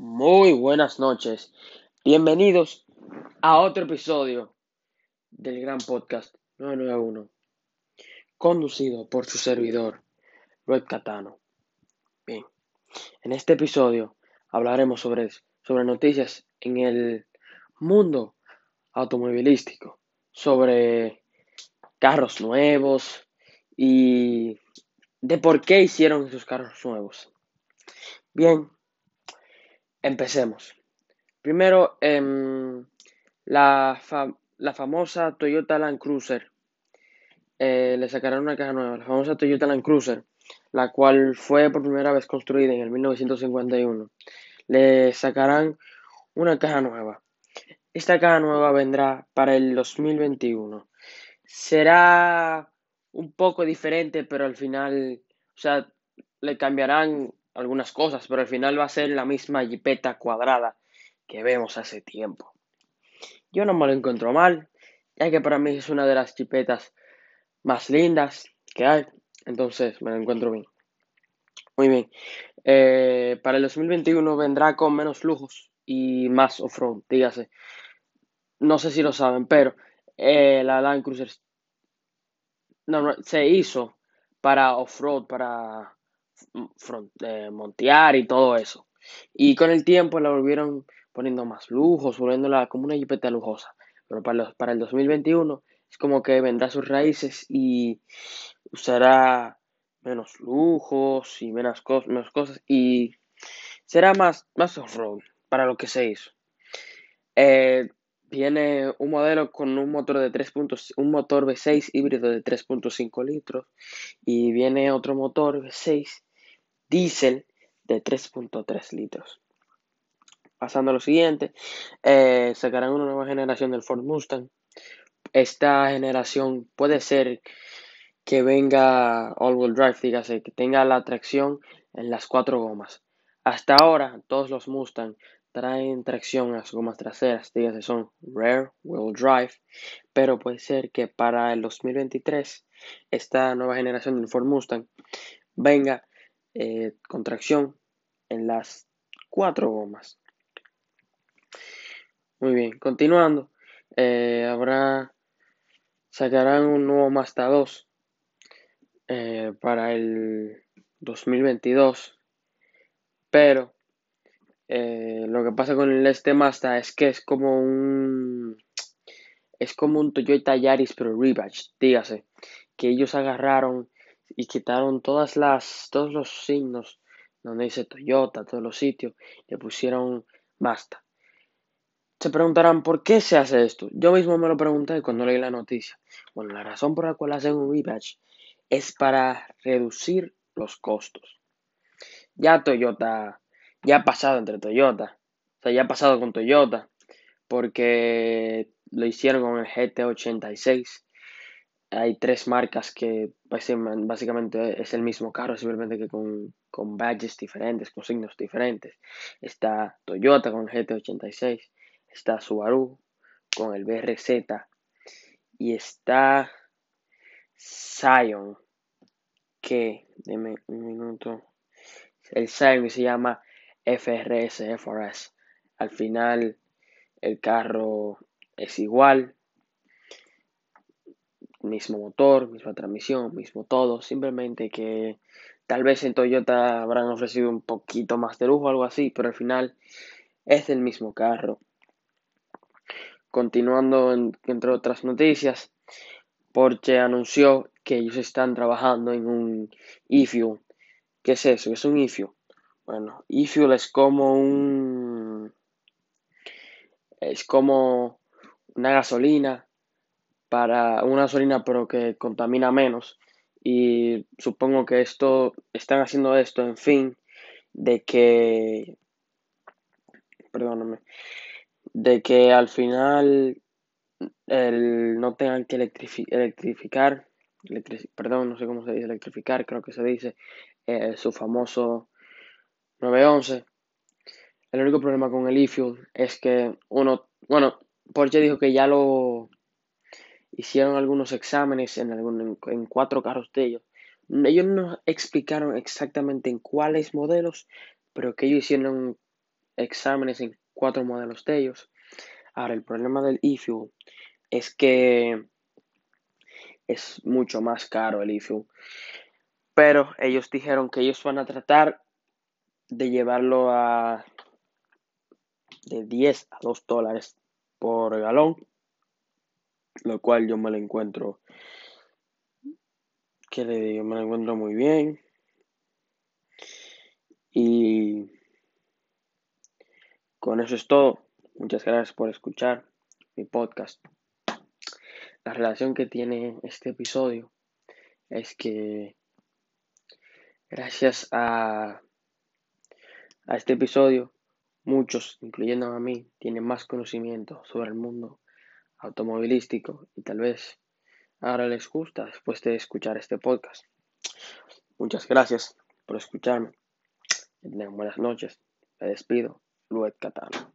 Muy buenas noches. Bienvenidos a otro episodio del gran podcast 991, conducido por su servidor, Red Catano. Bien, en este episodio hablaremos sobre, sobre noticias en el mundo automovilístico, sobre carros nuevos y de por qué hicieron esos carros nuevos. Bien, empecemos. Primero, em, la, la, famosa Toyota Land Cruiser. Eh, le sacarán una caja nueva. La famosa Toyota Land Cruiser, la cual fue por primera vez construida en el 1951. Le sacarán una caja nueva. Esta caja nueva vendrá para el 2021. Será un poco diferente, pero al final, o sea, le cambiarán algunas cosas, pero al final va a ser la misma jipeta cuadrada que vemos hace tiempo. Yo no me lo encuentro mal, ya que para mí es una de las jipetas más lindas que hay, entonces me lo encuentro bien. Muy bien, eh, para el 2021 vendrá con menos lujos y más off-road, dígase. No sé si lo saben, pero eh, la Land Cruiser se hizo para off-road, para eh, montear y todo eso. Y con el tiempo la volvieron poniendo más lujos, volviéndola como una jipeta lujosa. Pero para, para el 2021 es como que vendrá sus raíces y usará menos lujos y menos, menos cosas y será más, más off-road para lo que se hizo. Eh, viene un modelo con un motor de 3. un motor V6 híbrido de 3.5 litros y viene otro motor V6 diésel de 3.3 litros. Pasando a lo siguiente, eh, sacarán una nueva generación del Ford Mustang. Esta generación puede ser que venga all-wheel drive, dígase, que tenga la tracción en las cuatro gomas. Hasta ahora, todos los Mustang traen tracción en las gomas traseras, dígase, son rear wheel drive, pero puede ser que para el 2023 esta nueva generación del Ford Mustang venga eh, contracción en las cuatro gomas. Muy bien, continuando, eh, habrá, sacarán un nuevo Mazda 2 eh, para el 2022, pero lo que pasa con este Mazda es que es como un es como un Toyota Yaris pero Rebadge, dígase, que ellos agarraron y quitaron todas las, todos los signos donde dice Toyota, todos los sitios, le pusieron Mazda. Se preguntarán por qué se hace esto. Yo mismo me lo pregunté cuando leí la noticia. Bueno, la razón por la cual hacen un rebadge es para reducir los costos. Ya Toyota, ya ha pasado entre Toyota, o sea, ya ha pasado con Toyota, porque lo hicieron con el GT86 hay tres marcas que básicamente es el mismo carro, simplemente que con, con badges diferentes, con signos diferentes. Está Toyota con el GT86, está Subaru con el BRZ y está Scion que, deme un minuto, el Scion se llama FRS, FRS. Al final el carro es igual, mismo motor, misma transmisión, mismo todo, simplemente que tal vez en Toyota habrán ofrecido un poquito más de lujo o algo así, pero al final es el mismo carro. Continuando entre otras noticias, Porsche anunció que ellos están trabajando en un e-fuel. ¿Qué es eso? es un e-fuel? Bueno, e-fuel es como un es como una gasolina para una gasolina pero que contamina menos. Y supongo que esto están haciendo esto en fin de que perdóname de que al final el, no tengan que electrificar perdón no sé cómo se dice electrificar creo que se dice eh, su famoso 911 el único problema con el e-fuel es que uno bueno Porsche dijo que ya lo hicieron algunos exámenes en, en, cuatro carros de ellos. Ellos no explicaron exactamente en cuáles modelos, pero que ellos hicieron exámenes en cuatro modelos de ellos. Ahora, el problema del eFuel es que es mucho más caro el eFuel. Pero ellos dijeron que ellos van a tratar de llevarlo a de 10 a 2 dólares por galón, lo cual yo me lo encuentro, que le digo, me lo encuentro muy bien. Y con eso es todo. Muchas gracias por escuchar mi podcast. La relación que tiene este episodio es que gracias a, a este episodio Muchos, incluyendo a mí, tienen más conocimiento sobre el mundo automovilístico y tal vez ahora les gusta después de escuchar este podcast. Muchas gracias por escucharme. buenas noches. Me despido. Luet Catano.